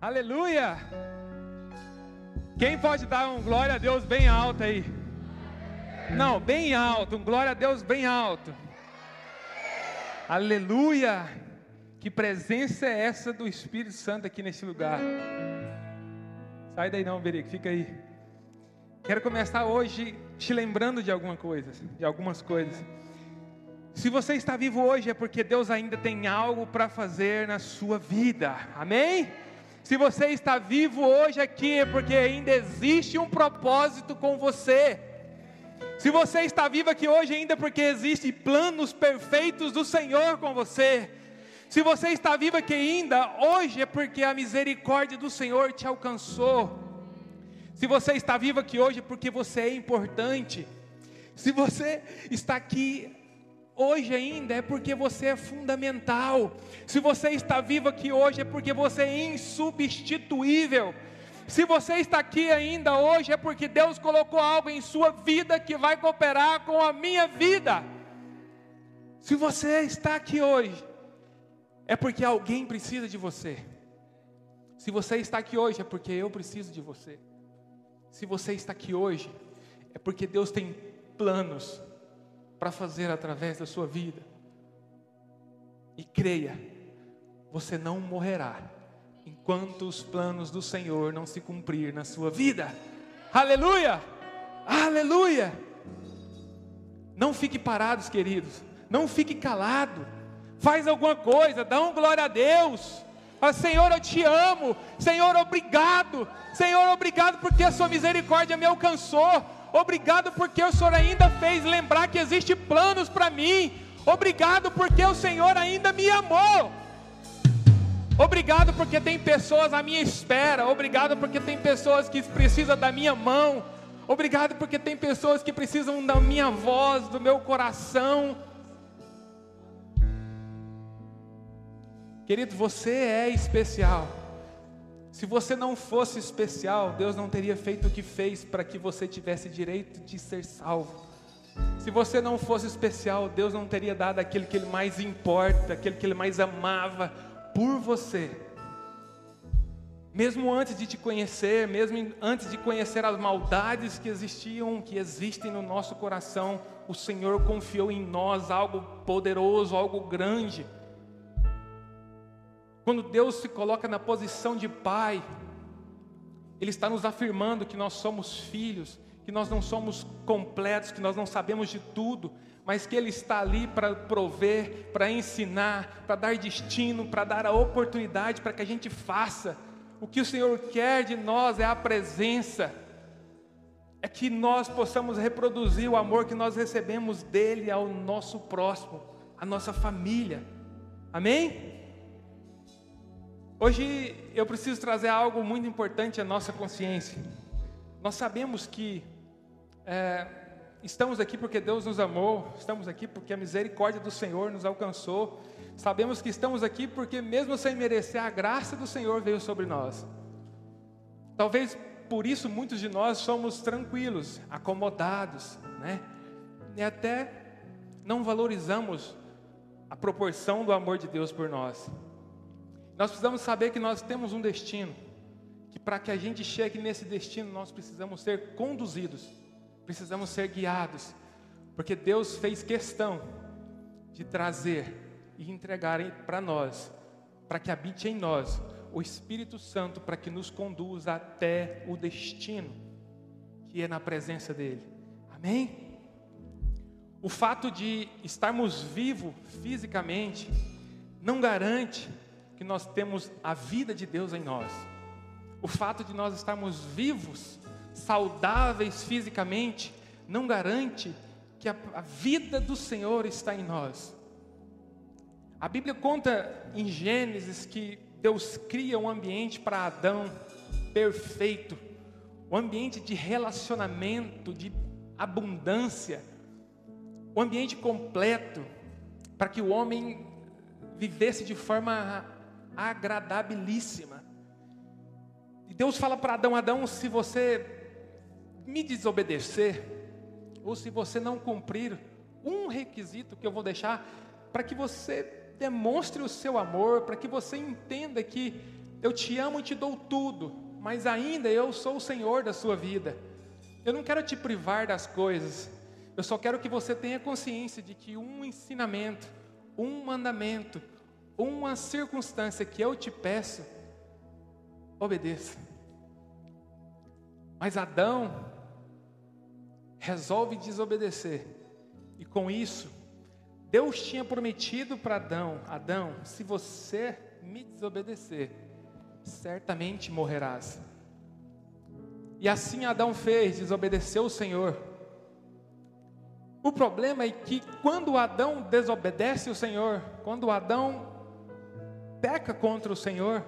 Aleluia! Quem pode dar um glória a Deus bem alto aí? Não, bem alto, um glória a Deus bem alto. Aleluia! Que presença é essa do Espírito Santo aqui nesse lugar? Sai daí não, Berico, fica aí. Quero começar hoje te lembrando de alguma coisa, de algumas coisas. Se você está vivo hoje é porque Deus ainda tem algo para fazer na sua vida. Amém? Se você está vivo hoje aqui é porque ainda existe um propósito com você. Se você está vivo aqui hoje ainda é porque existem planos perfeitos do Senhor com você. Se você está vivo aqui ainda hoje é porque a misericórdia do Senhor te alcançou. Se você está vivo aqui hoje é porque você é importante. Se você está aqui hoje ainda é porque você é fundamental. Se você está vivo aqui hoje é porque você é insubstituível. Se você está aqui ainda hoje é porque Deus colocou algo em sua vida que vai cooperar com a minha vida. Se você está aqui hoje é porque alguém precisa de você. Se você está aqui hoje é porque eu preciso de você. Se você está aqui hoje é porque Deus tem planos para fazer através da sua vida. E creia, você não morrerá enquanto os planos do Senhor não se cumprir na sua vida. Aleluia! Aleluia! Não fique parados, queridos. Não fique calado. Faz alguma coisa, dá um glória a Deus. Fala, Senhor, eu te amo. Senhor, obrigado. Senhor, obrigado porque a sua misericórdia me alcançou. Obrigado porque o Senhor ainda fez lembrar que existe planos para mim. Obrigado porque o Senhor ainda me amou. Obrigado porque tem pessoas à minha espera. Obrigado porque tem pessoas que precisam da minha mão. Obrigado porque tem pessoas que precisam da minha voz, do meu coração. Querido, você é especial. Se você não fosse especial, Deus não teria feito o que fez para que você tivesse direito de ser salvo. Se você não fosse especial, Deus não teria dado aquele que Ele mais importa, aquele que Ele mais amava por você. Mesmo antes de te conhecer, mesmo antes de conhecer as maldades que existiam, que existem no nosso coração, o Senhor confiou em nós algo poderoso, algo grande quando Deus se coloca na posição de pai, Ele está nos afirmando que nós somos filhos, que nós não somos completos, que nós não sabemos de tudo, mas que Ele está ali para prover, para ensinar, para dar destino, para dar a oportunidade para que a gente faça. O que o Senhor quer de nós é a presença, é que nós possamos reproduzir o amor que nós recebemos dele ao nosso próximo, à nossa família. Amém? Hoje eu preciso trazer algo muito importante à nossa consciência. Nós sabemos que é, estamos aqui porque Deus nos amou, estamos aqui porque a misericórdia do Senhor nos alcançou, sabemos que estamos aqui porque, mesmo sem merecer, a graça do Senhor veio sobre nós. Talvez por isso muitos de nós somos tranquilos, acomodados, né? E até não valorizamos a proporção do amor de Deus por nós. Nós precisamos saber que nós temos um destino, que para que a gente chegue nesse destino, nós precisamos ser conduzidos, precisamos ser guiados, porque Deus fez questão de trazer e entregar para nós, para que habite em nós o Espírito Santo, para que nos conduza até o destino, que é na presença dEle. Amém? O fato de estarmos vivos fisicamente não garante que nós temos a vida de Deus em nós. O fato de nós estarmos vivos, saudáveis fisicamente, não garante que a, a vida do Senhor está em nós. A Bíblia conta em Gênesis que Deus cria um ambiente para Adão perfeito, um ambiente de relacionamento, de abundância, um ambiente completo, para que o homem vivesse de forma agradabilíssima. E Deus fala para Adão: Adão, se você me desobedecer, ou se você não cumprir um requisito que eu vou deixar, para que você demonstre o seu amor, para que você entenda que Eu te amo e te dou tudo, mas ainda eu sou o Senhor da sua vida. Eu não quero te privar das coisas. Eu só quero que você tenha consciência de que um ensinamento, um mandamento, uma circunstância que eu te peço, obedeça. Mas Adão resolve desobedecer. E com isso, Deus tinha prometido para Adão: Adão, se você me desobedecer, certamente morrerás. E assim Adão fez, desobedeceu o Senhor. O problema é que quando Adão desobedece o Senhor, quando Adão peca contra o Senhor,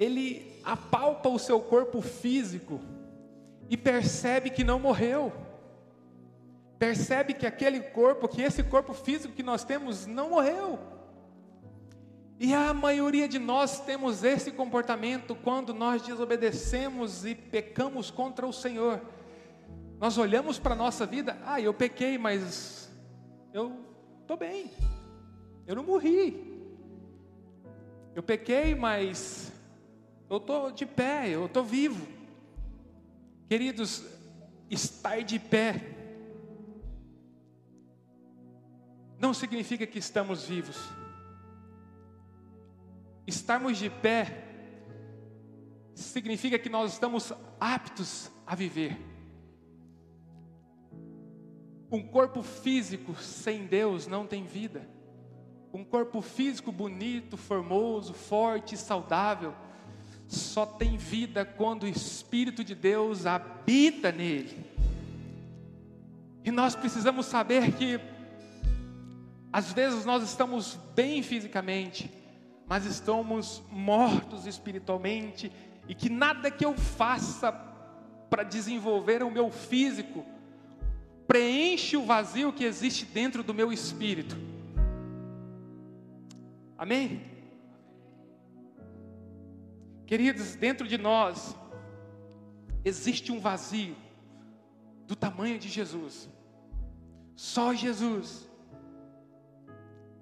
ele apalpa o seu corpo físico e percebe que não morreu. Percebe que aquele corpo, que esse corpo físico que nós temos não morreu. E a maioria de nós temos esse comportamento quando nós desobedecemos e pecamos contra o Senhor. Nós olhamos para a nossa vida, ah, eu pequei, mas eu estou bem, eu não morri. Eu pequei, mas eu estou de pé, eu estou vivo. Queridos, estar de pé não significa que estamos vivos. Estarmos de pé significa que nós estamos aptos a viver. Um corpo físico sem Deus não tem vida. Um corpo físico bonito, formoso, forte, saudável, só tem vida quando o Espírito de Deus habita nele. E nós precisamos saber que, às vezes, nós estamos bem fisicamente, mas estamos mortos espiritualmente, e que nada que eu faça para desenvolver o meu físico preenche o vazio que existe dentro do meu espírito. Amém? Queridos, dentro de nós existe um vazio do tamanho de Jesus. Só Jesus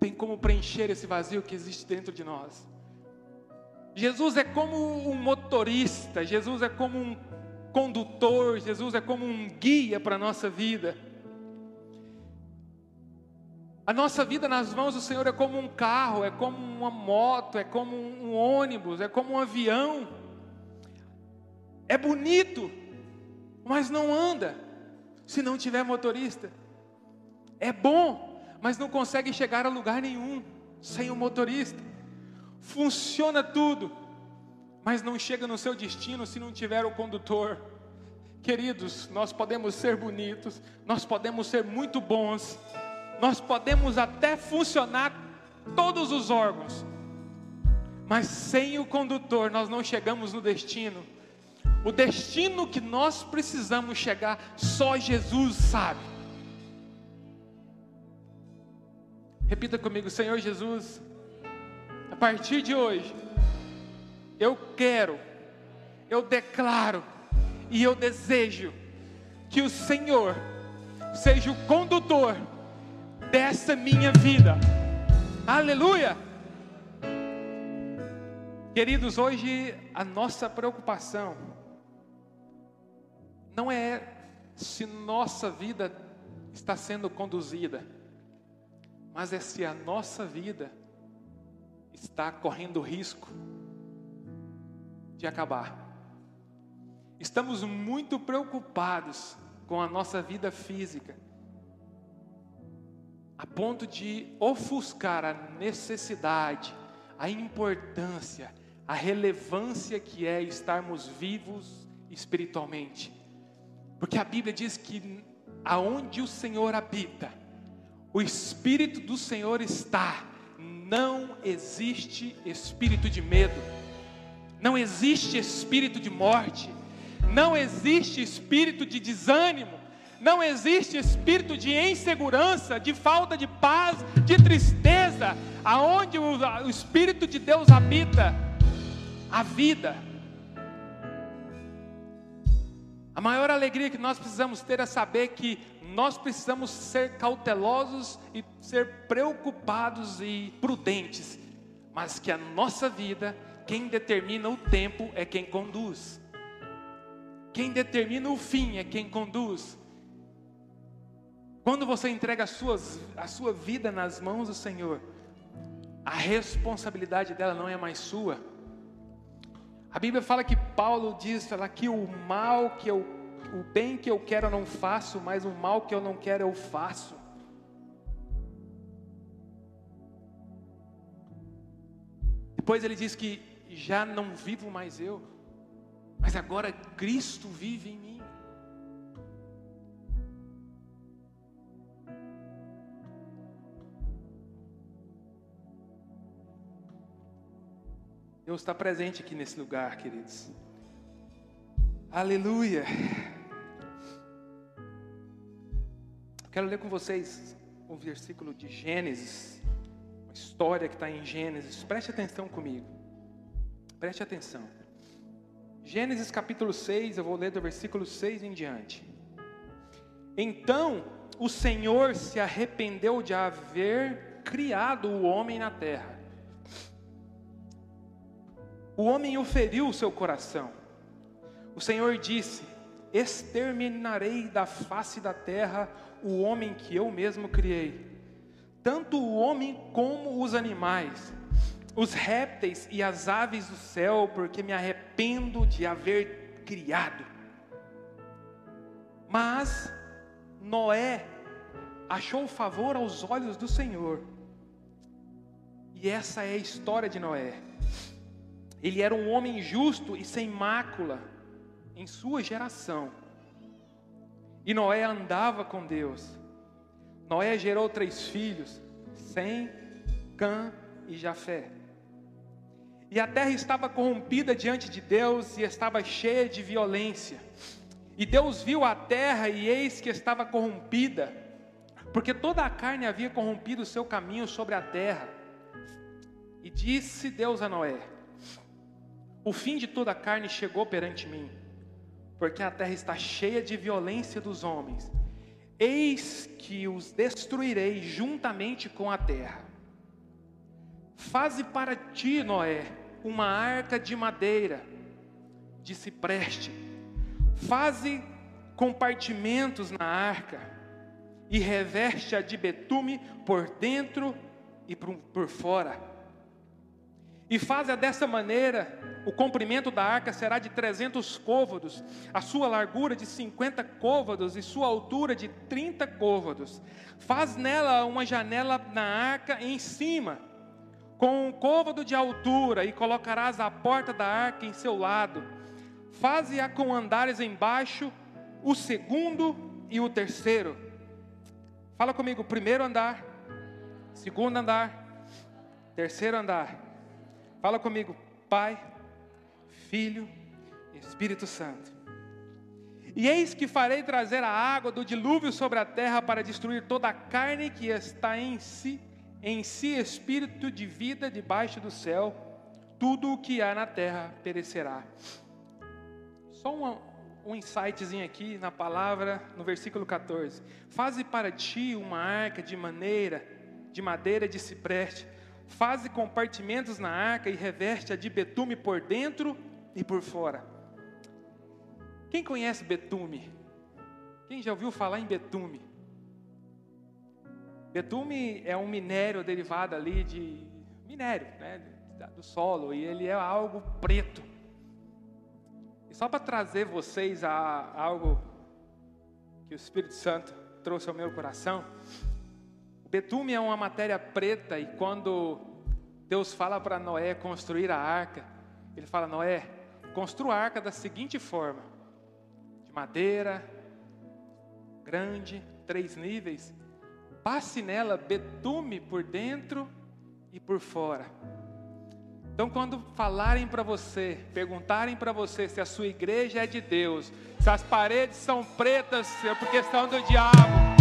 tem como preencher esse vazio que existe dentro de nós. Jesus é como um motorista, Jesus é como um condutor, Jesus é como um guia para a nossa vida. A nossa vida nas mãos do Senhor é como um carro, é como uma moto, é como um ônibus, é como um avião. É bonito, mas não anda se não tiver motorista. É bom, mas não consegue chegar a lugar nenhum sem o motorista. Funciona tudo, mas não chega no seu destino se não tiver o condutor. Queridos, nós podemos ser bonitos, nós podemos ser muito bons, nós podemos até funcionar todos os órgãos, mas sem o condutor nós não chegamos no destino. O destino que nós precisamos chegar, só Jesus sabe. Repita comigo, Senhor Jesus, a partir de hoje, eu quero, eu declaro e eu desejo que o Senhor seja o condutor dessa minha vida. Aleluia! Queridos, hoje a nossa preocupação não é se nossa vida está sendo conduzida, mas é se a nossa vida está correndo risco de acabar. Estamos muito preocupados com a nossa vida física a ponto de ofuscar a necessidade, a importância, a relevância que é estarmos vivos espiritualmente. Porque a Bíblia diz que aonde o Senhor habita, o Espírito do Senhor está, não existe espírito de medo, não existe espírito de morte, não existe espírito de desânimo, não existe espírito de insegurança, de falta de paz, de tristeza, aonde o, Espírito de Deus habita, a vida. A maior alegria que nós precisamos ter é saber que nós precisamos ser cautelosos e ser preocupados e prudentes, mas que a nossa vida quem determina o tempo é quem conduz. Quem determina o fim é quem conduz. Quando você entrega a, a sua vida nas mãos do Senhor, a responsabilidade dela não é mais sua. A Bíblia fala que Paulo diz fala que o mal que eu, o bem que eu quero eu não faço, mas o mal que eu não quero eu faço. Depois ele diz que já não vivo mais eu, mas agora Cristo vive em mim. Deus está presente aqui nesse lugar, queridos. Aleluia. Quero ler com vocês um versículo de Gênesis, uma história que está em Gênesis. Preste atenção comigo. Preste atenção. Gênesis capítulo 6, eu vou ler do versículo 6 em diante. Então o Senhor se arrependeu de haver criado o homem na terra o homem oferiu o seu coração. O Senhor disse: Exterminarei da face da terra o homem que eu mesmo criei, tanto o homem como os animais, os répteis e as aves do céu, porque me arrependo de haver criado. Mas Noé achou favor aos olhos do Senhor. E essa é a história de Noé. Ele era um homem justo e sem mácula em sua geração. E Noé andava com Deus. Noé gerou três filhos: Sem, Cã e Jafé. E a terra estava corrompida diante de Deus e estava cheia de violência. E Deus viu a terra e eis que estava corrompida, porque toda a carne havia corrompido o seu caminho sobre a terra. E disse Deus a Noé: o fim de toda a carne chegou perante mim, porque a terra está cheia de violência dos homens. Eis que os destruirei juntamente com a terra. Faze para ti, Noé, uma arca de madeira, de cipreste. Faze compartimentos na arca e reveste-a de betume por dentro e por fora. E faze-a dessa maneira o comprimento da arca será de 300 côvados, a sua largura de 50 côvados e sua altura de 30 côvados. Faz nela uma janela na arca em cima, com um côvado de altura, e colocarás a porta da arca em seu lado. Faze-a com andares embaixo, o segundo e o terceiro. Fala comigo, primeiro andar, segundo andar, terceiro andar. Fala comigo, Pai, Filho e Espírito Santo. E eis que farei trazer a água do dilúvio sobre a terra para destruir toda a carne que está em si, em si espírito de vida debaixo do céu, tudo o que há na terra perecerá. Só um, insightzinho aqui na palavra, no versículo 14. Faze para ti uma arca de maneira, de madeira de cipreste, faze compartimentos na arca e reveste-a de betume por dentro e por fora. Quem conhece betume? Quem já ouviu falar em betume? Betume é um minério derivado ali de minério, né, do solo, e ele é algo preto. E só para trazer vocês a algo que o Espírito Santo trouxe ao meu coração, o betume é uma matéria preta e quando Deus fala para Noé construir a arca, ele fala: Noé, Construa a arca da seguinte forma: de madeira, grande, três níveis. Passe nela betume por dentro e por fora. Então, quando falarem para você, perguntarem para você se a sua igreja é de Deus, se as paredes são pretas é porque são do diabo,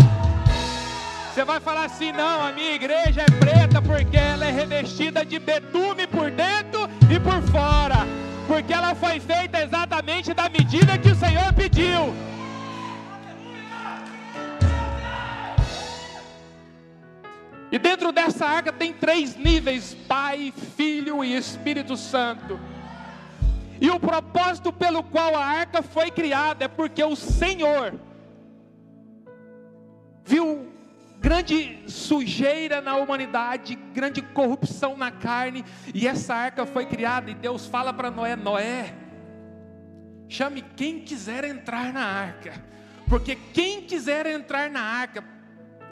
você vai falar assim: não, a minha igreja é preta porque ela é revestida de betume por dentro e por fora porque ela foi feita exatamente da medida que o Senhor pediu. E dentro dessa arca tem três níveis: Pai, Filho e Espírito Santo. E o propósito pelo qual a arca foi criada é porque o Senhor viu grande sujeira na humanidade, grande corrupção na carne, e essa arca foi criada, e Deus fala para Noé: Noé, chame quem quiser entrar na arca, porque quem quiser entrar na arca,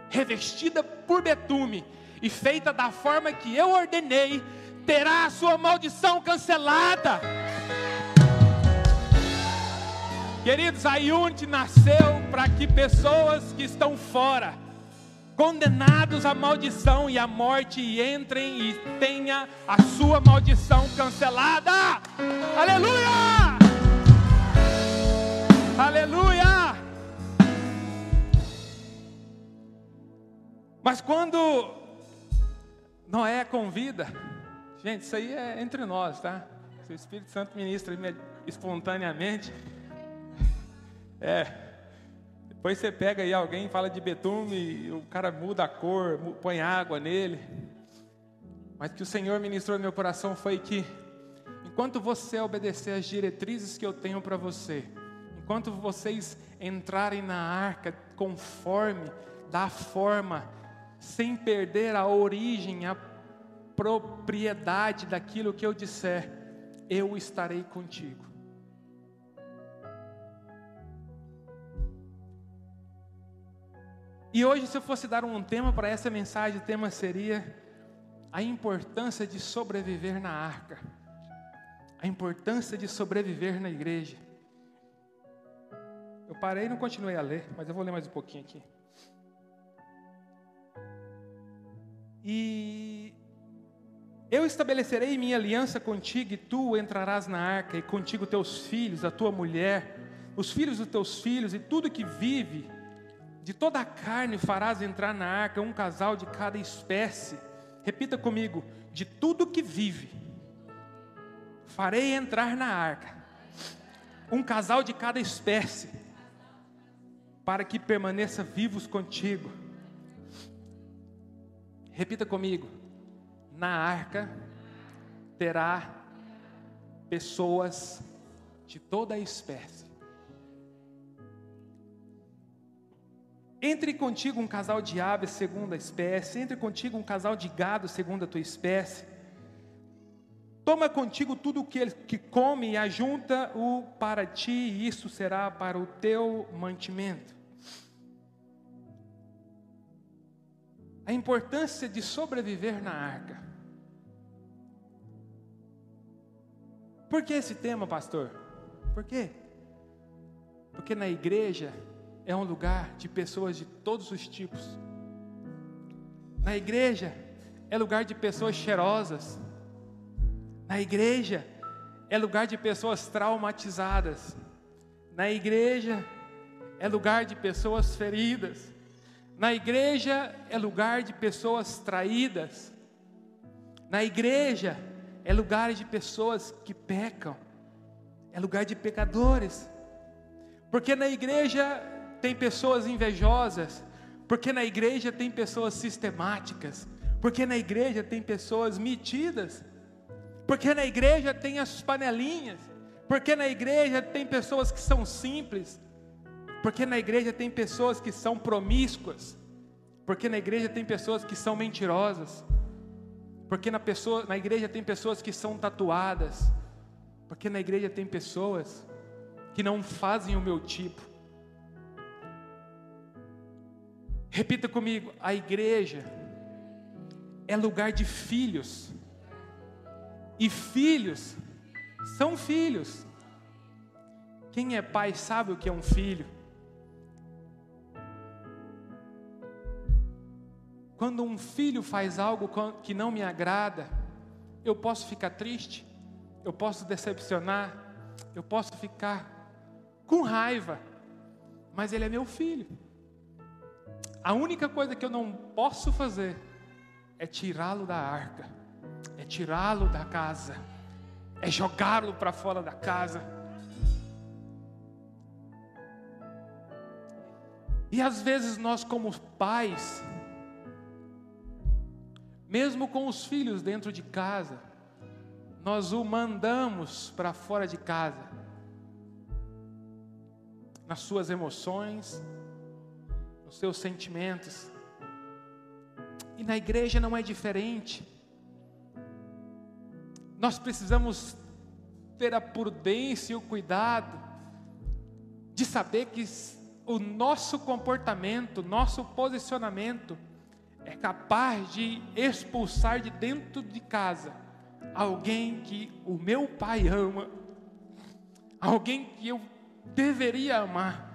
revestida por betume e feita da forma que eu ordenei, terá a sua maldição cancelada. Queridos, a Unity nasceu para que pessoas que estão fora, condenados à maldição e à morte, entrem e tenha a sua maldição cancelada. Aleluia! Aleluia! Mas quando Noé convida, gente, isso aí é entre nós, tá? Se o Espírito Santo ministra espontaneamente, é. Depois você pega aí alguém, fala de betume, o cara muda a cor, põe água nele. Mas que o Senhor ministrou no meu coração foi que, enquanto você obedecer às diretrizes que eu tenho para você, enquanto vocês entrarem na arca conforme, da forma, sem perder a origem, a propriedade daquilo que eu disser, eu estarei contigo. E hoje, se eu fosse dar um tema para essa mensagem, o tema seria a importância de sobreviver na arca, a importância de sobreviver na igreja. Eu parei e não continuei a ler, mas eu vou ler mais um pouquinho aqui. E eu estabelecerei minha aliança contigo, e tu entrarás na arca, e contigo teus filhos, a tua mulher, os filhos dos teus filhos, e tudo que vive de toda a carne farás entrar na arca um casal de cada espécie. Repita comigo: de tudo que vive, farei entrar na arca um casal de cada espécie, para que permaneça vivos contigo. Repita comigo: na arca terá pessoas de toda a espécie. Entre contigo um casal de aves segundo a espécie, entre contigo um casal de gado segundo a tua espécie. Toma contigo tudo o que ele que come e ajunta-o para ti, e isso será para o teu mantimento. A importância de sobreviver na arca. Por que esse tema, pastor? Por quê? Porque na igreja é um lugar de pessoas de todos os tipos. Na igreja é lugar de pessoas cheirosas. Na igreja é lugar de pessoas traumatizadas. Na igreja é lugar de pessoas feridas. Na igreja é lugar de pessoas traídas. Na igreja é lugar de pessoas que pecam. É lugar de pecadores. Porque na igreja tem pessoas invejosas, porque na igreja tem pessoas sistemáticas, porque na igreja tem pessoas metidas, porque na igreja tem as panelinhas, porque na igreja tem pessoas que são simples, porque na igreja tem pessoas que são promíscuas, porque na igreja tem pessoas que são mentirosas, porque na, pessoa, na igreja tem pessoas que são tatuadas, porque na igreja tem pessoas que não fazem o meu tipo. Repita comigo: a igreja é lugar de filhos, e filhos são filhos. Quem é pai sabe o que é um filho. Quando um filho faz algo que não me agrada, eu posso ficar triste, eu posso decepcionar, eu posso ficar com raiva, mas ele é meu filho. A única coisa que eu não posso fazer é tirá-lo da arca, é tirá-lo da casa, é jogá-lo para fora da casa. E às vezes nós, como pais, mesmo com os filhos dentro de casa, nós o mandamos para fora de casa, nas suas emoções, nos seus sentimentos. E na igreja não é diferente. Nós precisamos ter a prudência e o cuidado de saber que o nosso comportamento, nosso posicionamento é capaz de expulsar de dentro de casa alguém que o meu pai ama, alguém que eu deveria amar.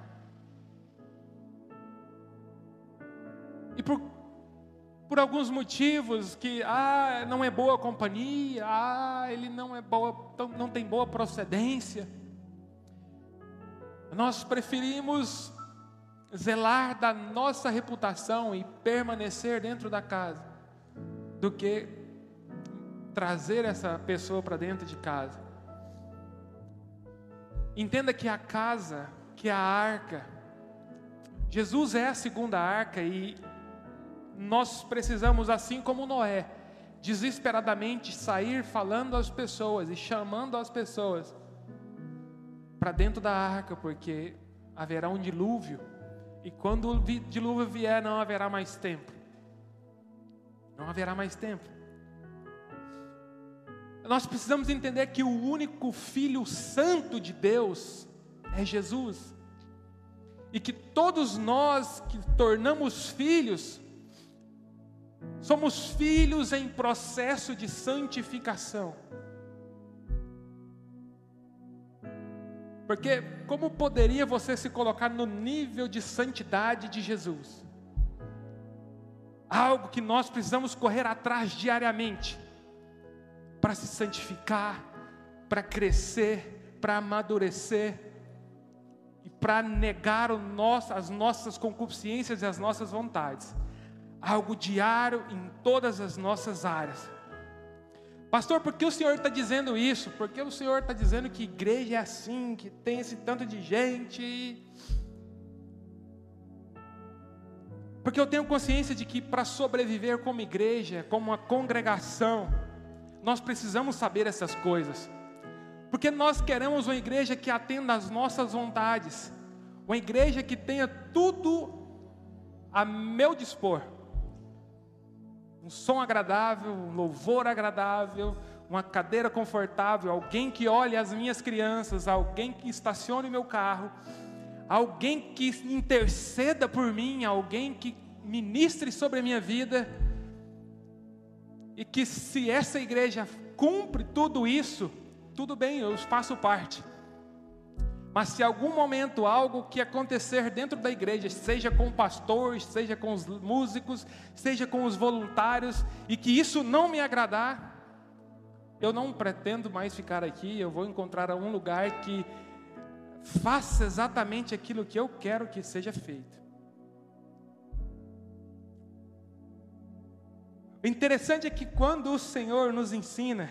E por, por alguns motivos que ah, não é boa companhia, ah, ele não é boa, não tem boa procedência. Nós preferimos zelar da nossa reputação e permanecer dentro da casa, do que trazer essa pessoa para dentro de casa. Entenda que a casa, que a arca, Jesus é a segunda arca e nós precisamos, assim como Noé, desesperadamente sair falando às pessoas e chamando as pessoas para dentro da arca, porque haverá um dilúvio e quando o dilúvio vier, não haverá mais tempo. Não haverá mais tempo. Nós precisamos entender que o único Filho Santo de Deus é Jesus. E que todos nós que tornamos filhos, somos filhos em processo de santificação. Porque como poderia você se colocar no nível de santidade de Jesus? Algo que nós precisamos correr atrás diariamente para se santificar, para crescer, para amadurecer e para negar nosso, as nossas concupiscências e as nossas vontades. Algo diário em todas as nossas áreas. Pastor, por que o senhor está dizendo isso? Porque o senhor está dizendo que igreja é assim, que tem esse tanto de gente. Porque eu tenho consciência de que para sobreviver como igreja, como uma congregação, nós precisamos saber essas coisas. Porque nós queremos uma igreja que atenda às nossas vontades, uma igreja que tenha tudo a meu dispor um som agradável, um louvor agradável, uma cadeira confortável, alguém que olhe as minhas crianças, alguém que estacione meu carro, alguém que interceda por mim, alguém que ministre sobre a minha vida. E que se essa igreja cumpre tudo isso, tudo bem, eu faço parte. Mas se algum momento algo que acontecer dentro da igreja, seja com o pastor, seja com os músicos, seja com os voluntários, e que isso não me agradar, eu não pretendo mais ficar aqui, eu vou encontrar um lugar que faça exatamente aquilo que eu quero que seja feito. O interessante é que quando o Senhor nos ensina,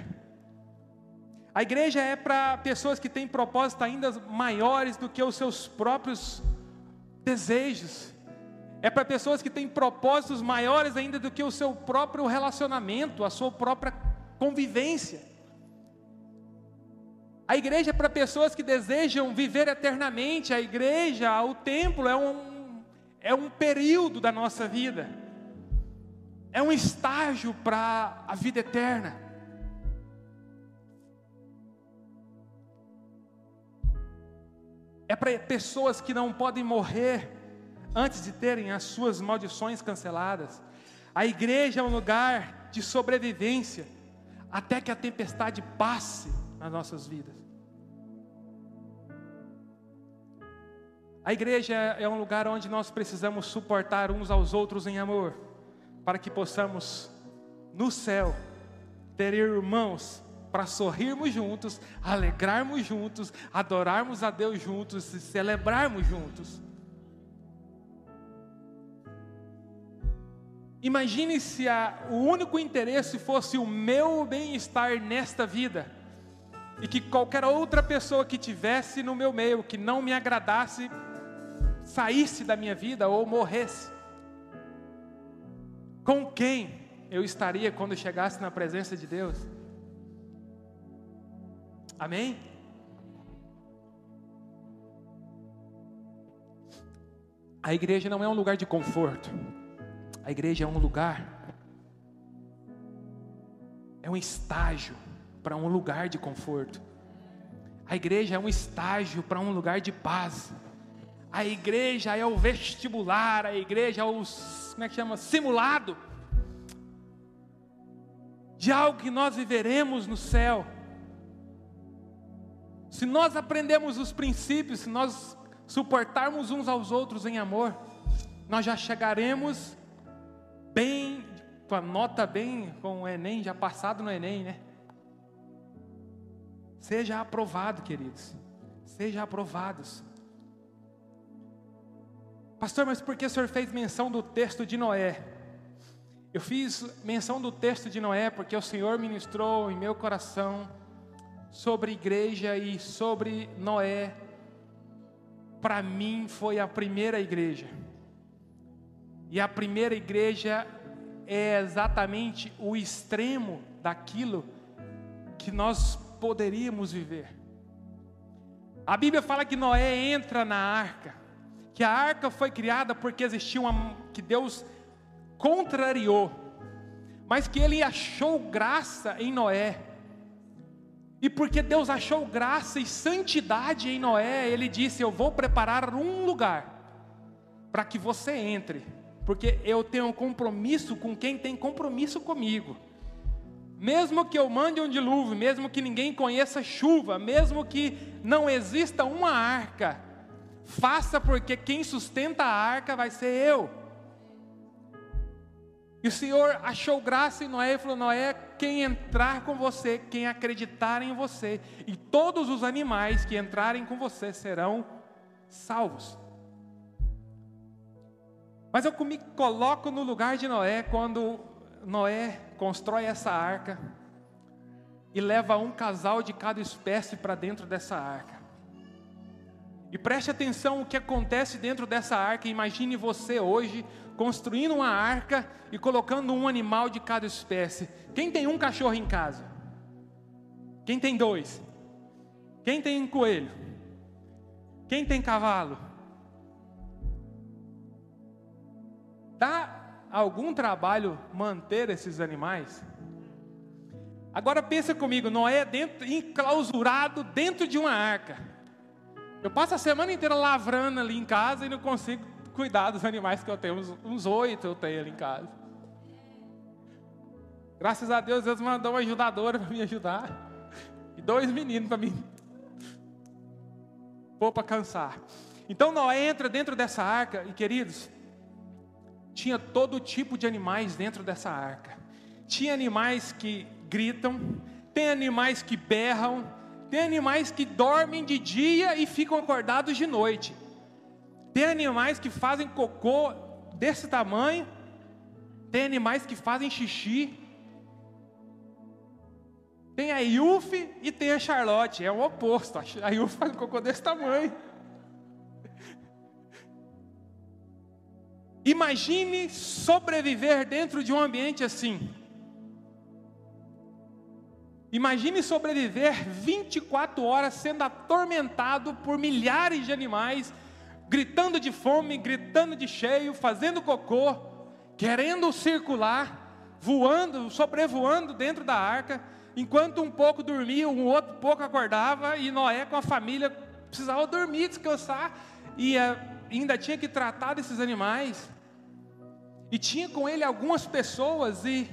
a igreja é para pessoas que têm propósitos ainda maiores do que os seus próprios desejos. É para pessoas que têm propósitos maiores ainda do que o seu próprio relacionamento, a sua própria convivência. A igreja é para pessoas que desejam viver eternamente. A igreja, o templo, é um, é um período da nossa vida, é um estágio para a vida eterna. É para pessoas que não podem morrer antes de terem as suas maldições canceladas. A igreja é um lugar de sobrevivência até que a tempestade passe nas nossas vidas. A igreja é um lugar onde nós precisamos suportar uns aos outros em amor, para que possamos, no céu, ter irmãos para sorrirmos juntos, alegrarmos juntos, adorarmos a Deus juntos e celebrarmos juntos. Imagine se a, o único interesse fosse o meu bem-estar nesta vida, e que qualquer outra pessoa que tivesse no meu meio, que não me agradasse, saísse da minha vida ou morresse. Com quem eu estaria quando chegasse na presença de Deus? Amém? A igreja não é um lugar de conforto. A igreja é um lugar, é um estágio para um lugar de conforto. A igreja é um estágio para um lugar de paz. A igreja é o vestibular, a igreja é o, como é que chama? Simulado de algo que nós viveremos no céu. Se nós aprendemos os princípios, se nós suportarmos uns aos outros em amor, nós já chegaremos bem, com a nota bem, com o Enem, já passado no Enem, né? Seja aprovado, queridos. Seja aprovados. Pastor, mas por que o senhor fez menção do texto de Noé? Eu fiz menção do texto de Noé porque o Senhor ministrou em meu coração sobre igreja e sobre Noé. Para mim foi a primeira igreja. E a primeira igreja é exatamente o extremo daquilo que nós poderíamos viver. A Bíblia fala que Noé entra na arca, que a arca foi criada porque existia uma que Deus contrariou, mas que ele achou graça em Noé. E porque Deus achou graça e santidade em Noé, ele disse: Eu vou preparar um lugar para que você entre porque eu tenho um compromisso com quem tem compromisso comigo. Mesmo que eu mande um dilúvio, mesmo que ninguém conheça chuva, mesmo que não exista uma arca, faça porque quem sustenta a arca vai ser eu. E o Senhor achou graça em Noé e falou: Noé, quem entrar com você, quem acreditar em você, e todos os animais que entrarem com você serão salvos. Mas eu me coloco no lugar de Noé quando Noé constrói essa arca e leva um casal de cada espécie para dentro dessa arca. E preste atenção o que acontece dentro dessa arca. Imagine você hoje construindo uma arca e colocando um animal de cada espécie. Quem tem um cachorro em casa? Quem tem dois? Quem tem um coelho? Quem tem cavalo? Dá algum trabalho manter esses animais? Agora pensa comigo, Noé dentro, enclausurado dentro de uma arca. Eu passo a semana inteira lavrando ali em casa e não consigo cuidar dos animais que eu tenho. Uns, oito eu tenho ali em casa. Graças a Deus, Deus mandou uma ajudadora para me ajudar. E dois meninos para mim. Pôr para cansar. Então Noé entra dentro dessa arca, e queridos, tinha todo tipo de animais dentro dessa arca. Tinha animais que gritam, tem animais que berram, tem animais que dormem de dia e ficam acordados de noite. Tem animais que fazem cocô desse tamanho, tem animais que fazem xixi. Tem a Yuffie e tem a Charlotte, é o oposto. A Yuffie faz cocô desse tamanho. Imagine sobreviver dentro de um ambiente assim. Imagine sobreviver 24 horas sendo atormentado por milhares de animais, gritando de fome, gritando de cheio, fazendo cocô, querendo circular, voando, sobrevoando dentro da arca, enquanto um pouco dormia, um outro pouco acordava, e Noé com a família precisava dormir, descansar, e eh, ainda tinha que tratar desses animais. E tinha com ele algumas pessoas, e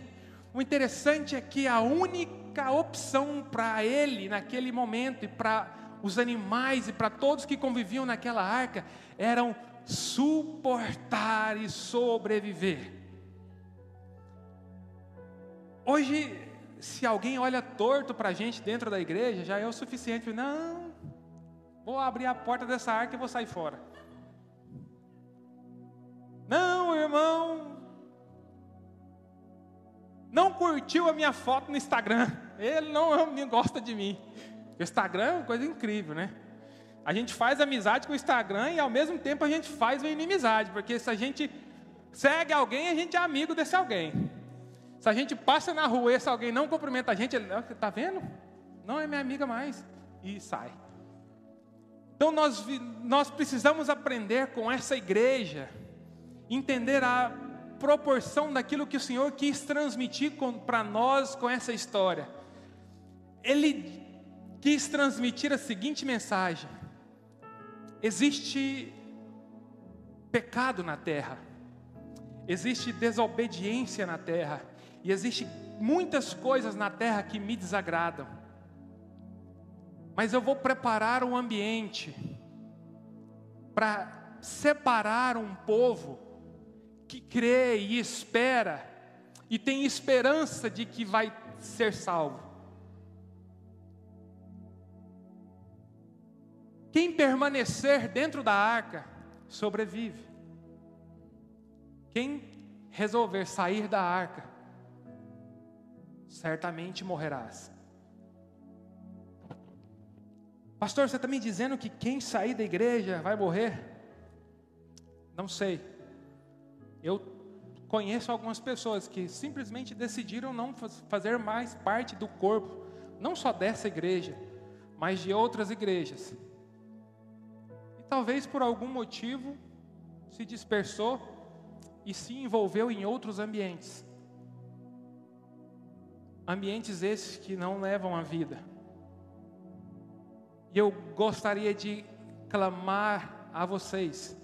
o interessante é que a única opção para ele naquele momento, e para os animais, e para todos que conviviam naquela arca, eram suportar e sobreviver. Hoje, se alguém olha torto para a gente dentro da igreja, já é o suficiente. Não, vou abrir a porta dessa arca e vou sair fora. Não, irmão, não curtiu a minha foto no Instagram. Ele não, não gosta de mim. O Instagram é uma coisa incrível, né? A gente faz amizade com o Instagram e ao mesmo tempo a gente faz uma inimizade, porque se a gente segue alguém, a gente é amigo desse alguém. Se a gente passa na rua e se alguém não cumprimenta a gente, ele está vendo? Não é minha amiga mais. E sai. Então nós, nós precisamos aprender com essa igreja, entender a proporção daquilo que o Senhor quis transmitir para nós com essa história. Ele quis transmitir a seguinte mensagem: existe pecado na terra, existe desobediência na terra, e existe muitas coisas na terra que me desagradam. Mas eu vou preparar um ambiente para separar um povo que crê e espera e tem esperança de que vai ser salvo. Quem permanecer dentro da arca sobrevive. Quem resolver sair da arca, certamente morrerás. Pastor, você está me dizendo que quem sair da igreja vai morrer? Não sei. Eu conheço algumas pessoas que simplesmente decidiram não fazer mais parte do corpo, não só dessa igreja, mas de outras igrejas. Talvez por algum motivo se dispersou e se envolveu em outros ambientes. Ambientes esses que não levam a vida. E eu gostaria de clamar a vocês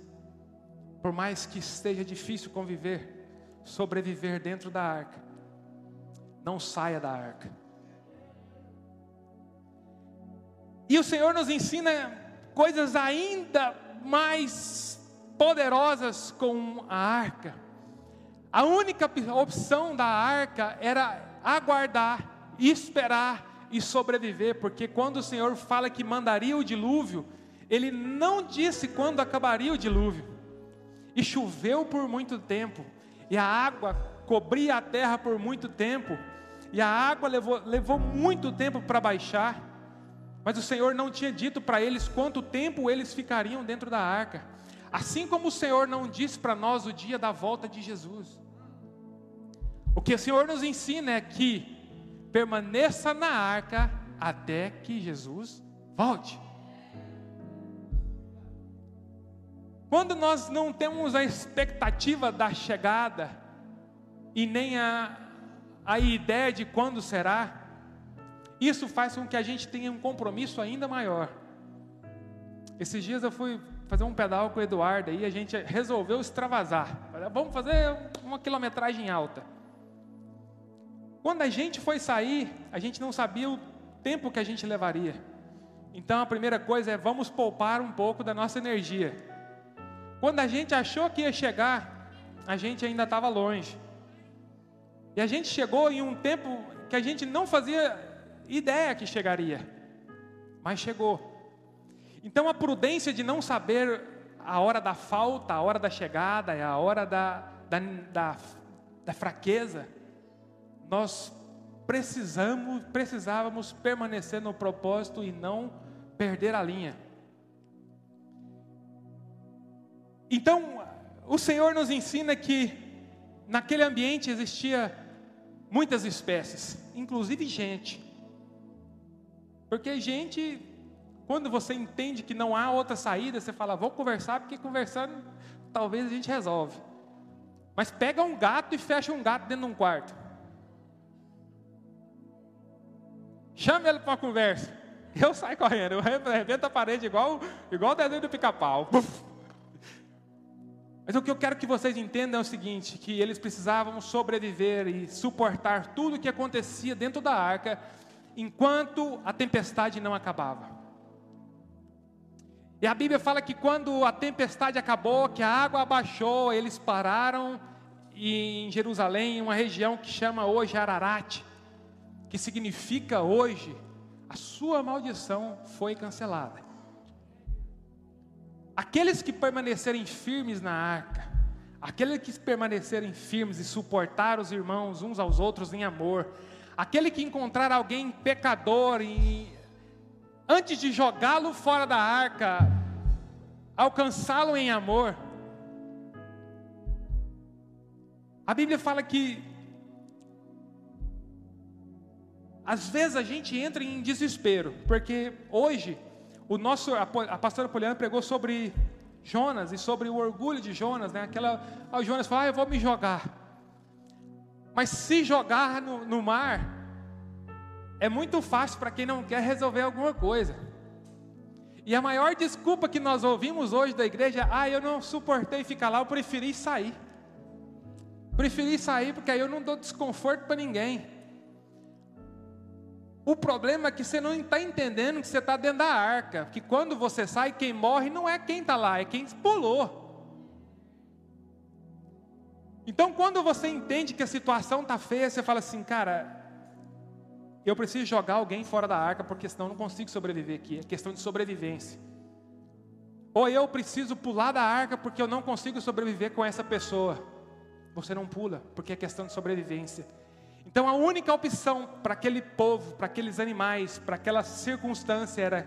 por mais que esteja difícil conviver, sobreviver dentro da arca, não saia da arca. E o Senhor nos ensina coisas ainda mais poderosas com a arca. A única opção da arca era aguardar, esperar e sobreviver, porque quando o Senhor fala que mandaria o dilúvio, ele não disse quando acabaria o dilúvio. E choveu por muito tempo, e a água cobria a terra por muito tempo, e a água levou, levou muito tempo para baixar, mas o Senhor não tinha dito para eles quanto tempo eles ficariam dentro da arca, assim como o Senhor não disse para nós o dia da volta de Jesus. O que o Senhor nos ensina é que permaneça na arca até que Jesus volte. Quando nós não temos a expectativa da chegada e nem a, a ideia de quando será, isso faz com que a gente tenha um compromisso ainda maior. Esses dias eu fui fazer um pedal com o Eduardo e a gente resolveu extravasar. Vamos fazer uma quilometragem alta. Quando a gente foi sair, a gente não sabia o tempo que a gente levaria. Então a primeira coisa é vamos poupar um pouco da nossa energia. Quando a gente achou que ia chegar, a gente ainda estava longe. E a gente chegou em um tempo que a gente não fazia ideia que chegaria, mas chegou. Então a prudência de não saber a hora da falta, a hora da chegada, a hora da, da, da, da fraqueza, nós precisamos, precisávamos permanecer no propósito e não perder a linha. Então, o Senhor nos ensina que naquele ambiente existia muitas espécies, inclusive gente. Porque gente, quando você entende que não há outra saída, você fala, vou conversar, porque conversando talvez a gente resolve. Mas pega um gato e fecha um gato dentro de um quarto. Chame ele para uma conversa. Eu saio correndo, eu arrebento a parede igual, igual o desenho do pica-pau. Mas o que eu quero que vocês entendam é o seguinte: que eles precisavam sobreviver e suportar tudo o que acontecia dentro da arca, enquanto a tempestade não acabava. E a Bíblia fala que quando a tempestade acabou, que a água abaixou, eles pararam em Jerusalém, uma região que chama hoje Ararat, que significa hoje a sua maldição foi cancelada. Aqueles que permanecerem firmes na arca, aqueles que permanecerem firmes e suportar os irmãos uns aos outros em amor, aquele que encontrar alguém pecador e antes de jogá-lo fora da arca, alcançá-lo em amor. A Bíblia fala que às vezes a gente entra em desespero, porque hoje o nosso a, pastora Poliana pregou sobre Jonas e sobre o orgulho de Jonas, né? Aquela, o Jonas falou: ah, eu vou me jogar. Mas se jogar no, no mar é muito fácil para quem não quer resolver alguma coisa. E a maior desculpa que nós ouvimos hoje da igreja é: ah, eu não suportei ficar lá, eu preferi sair. Preferi sair porque aí eu não dou desconforto para ninguém. O problema é que você não está entendendo que você está dentro da arca. Que quando você sai, quem morre não é quem está lá, é quem pulou. Então, quando você entende que a situação está feia, você fala assim, cara, eu preciso jogar alguém fora da arca, porque senão eu não consigo sobreviver aqui. É questão de sobrevivência. Ou eu preciso pular da arca, porque eu não consigo sobreviver com essa pessoa. Você não pula, porque é questão de sobrevivência. Então a única opção para aquele povo, para aqueles animais, para aquela circunstância era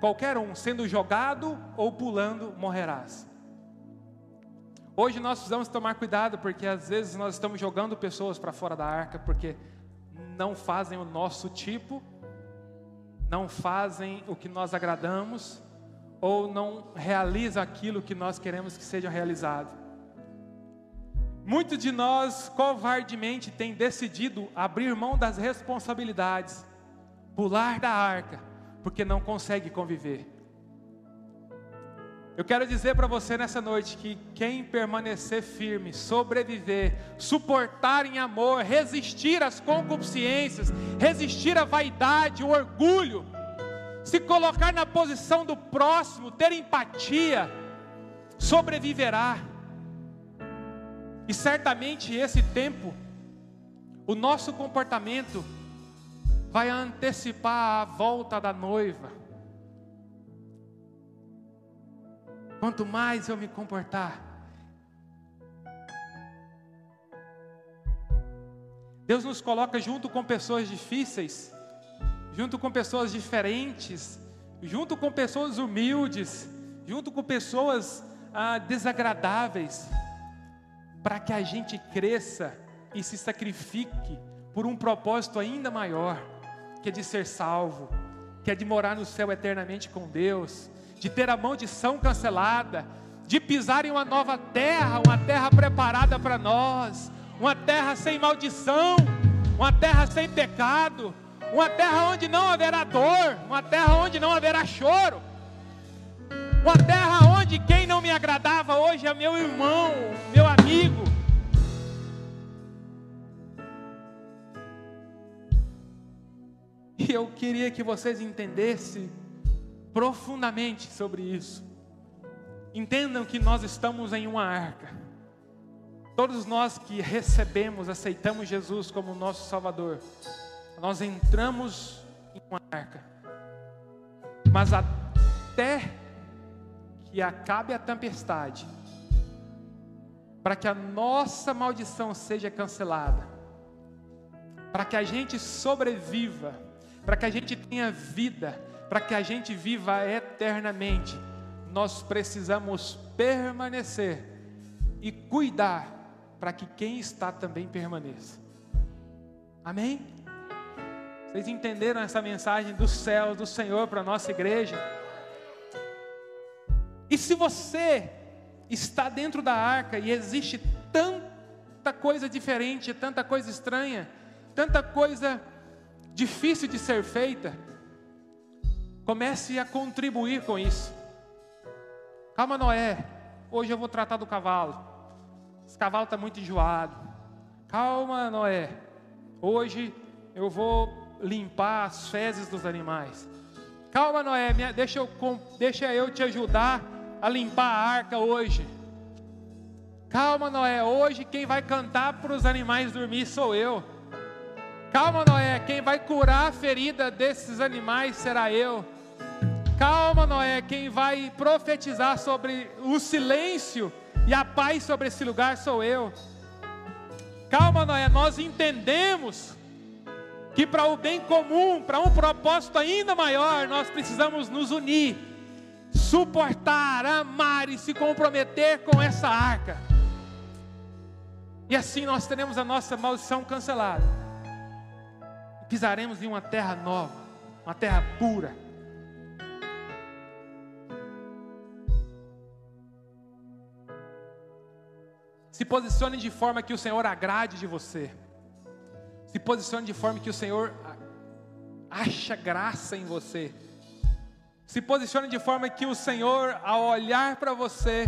qualquer um, sendo jogado ou pulando, morrerás. Hoje nós precisamos tomar cuidado, porque às vezes nós estamos jogando pessoas para fora da arca, porque não fazem o nosso tipo, não fazem o que nós agradamos, ou não realizam aquilo que nós queremos que seja realizado. Muitos de nós covardemente têm decidido abrir mão das responsabilidades, pular da arca, porque não consegue conviver. Eu quero dizer para você nessa noite que quem permanecer firme, sobreviver, suportar em amor, resistir às concupiscências, resistir à vaidade, o orgulho, se colocar na posição do próximo, ter empatia, sobreviverá. E certamente esse tempo, o nosso comportamento vai antecipar a volta da noiva. Quanto mais eu me comportar, Deus nos coloca junto com pessoas difíceis, junto com pessoas diferentes, junto com pessoas humildes, junto com pessoas ah, desagradáveis para que a gente cresça e se sacrifique por um propósito ainda maior, que é de ser salvo, que é de morar no céu eternamente com Deus, de ter a maldição cancelada, de pisar em uma nova terra, uma terra preparada para nós, uma terra sem maldição, uma terra sem pecado, uma terra onde não haverá dor, uma terra onde não haverá choro, uma terra onde quem não me agradava hoje é meu irmão, meu amigo. E eu queria que vocês entendessem profundamente sobre isso. Entendam que nós estamos em uma arca. Todos nós que recebemos, aceitamos Jesus como nosso Salvador, nós entramos em uma arca. Mas até que acabe a tempestade, para que a nossa maldição seja cancelada, para que a gente sobreviva, para que a gente tenha vida, para que a gente viva eternamente, nós precisamos permanecer e cuidar para que quem está também permaneça. Amém? Vocês entenderam essa mensagem do céu, do Senhor para a nossa igreja? E se você está dentro da arca e existe tanta coisa diferente, tanta coisa estranha, tanta coisa difícil de ser feita, comece a contribuir com isso. Calma, Noé, hoje eu vou tratar do cavalo. Esse cavalo está muito enjoado. Calma, Noé, hoje eu vou limpar as fezes dos animais. Calma, Noé, deixa eu, deixa eu te ajudar a limpar a arca hoje. Calma, Noé, hoje quem vai cantar para os animais dormir sou eu. Calma, Noé, quem vai curar a ferida desses animais será eu. Calma, Noé, quem vai profetizar sobre o silêncio e a paz sobre esse lugar sou eu. Calma, Noé, nós entendemos que para o bem comum, para um propósito ainda maior, nós precisamos nos unir suportar, amar e se comprometer com essa arca. E assim nós teremos a nossa maldição cancelada. Pisaremos em uma terra nova, uma terra pura. Se posicione de forma que o Senhor agrade de você. Se posicione de forma que o Senhor acha graça em você. Se posicione de forma que o Senhor, ao olhar para você,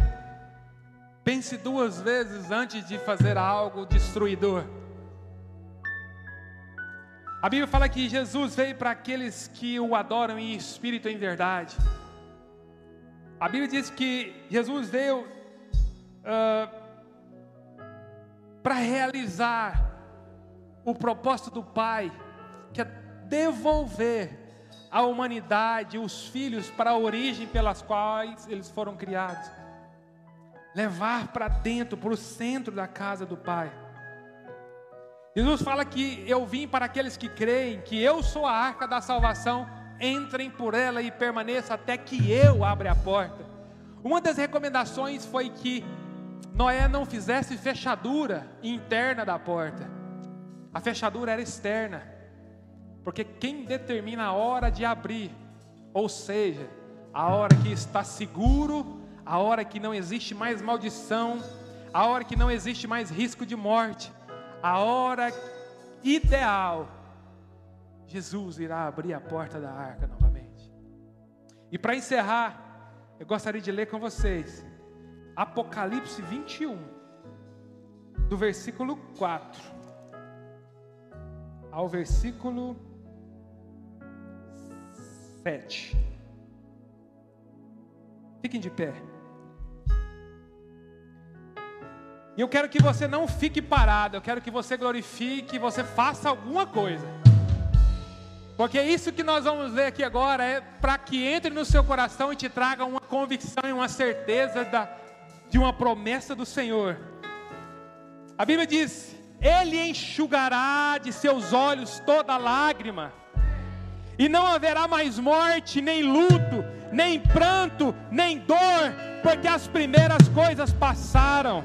pense duas vezes antes de fazer algo destruidor. A Bíblia fala que Jesus veio para aqueles que o adoram em espírito e em verdade. A Bíblia diz que Jesus veio uh, para realizar o propósito do Pai, que é devolver a humanidade, os filhos, para a origem pelas quais eles foram criados. Levar para dentro, para o centro da casa do Pai. Jesus fala que eu vim para aqueles que creem, que eu sou a arca da salvação, entrem por ela e permaneçam até que eu abra a porta. Uma das recomendações foi que Noé não fizesse fechadura interna da porta, a fechadura era externa. Porque quem determina a hora de abrir, ou seja, a hora que está seguro, a hora que não existe mais maldição, a hora que não existe mais risco de morte, a hora ideal, Jesus irá abrir a porta da arca novamente. E para encerrar, eu gostaria de ler com vocês Apocalipse 21, do versículo 4 ao versículo 7. Fiquem de pé. E eu quero que você não fique parado, eu quero que você glorifique, que você faça alguma coisa. Porque isso que nós vamos ler aqui agora é para que entre no seu coração e te traga uma convicção e uma certeza da, de uma promessa do Senhor. A Bíblia diz: Ele enxugará de seus olhos toda lágrima e não haverá mais morte, nem luto, nem pranto, nem dor, porque as primeiras coisas passaram.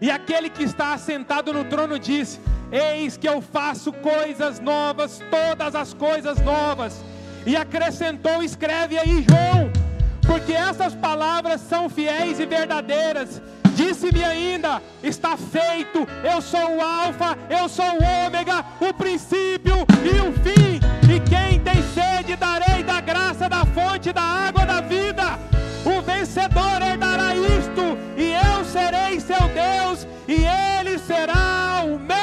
E aquele que está assentado no trono disse: Eis que eu faço coisas novas, todas as coisas novas. E acrescentou: Escreve aí, João, porque essas palavras são fiéis e verdadeiras. Disse-me ainda: está feito, eu sou o Alfa, eu sou o Ômega, o princípio e o fim. E quem tem sede, darei da graça da fonte da água da vida. O vencedor herdará isto, e eu serei seu Deus, e ele será o meu.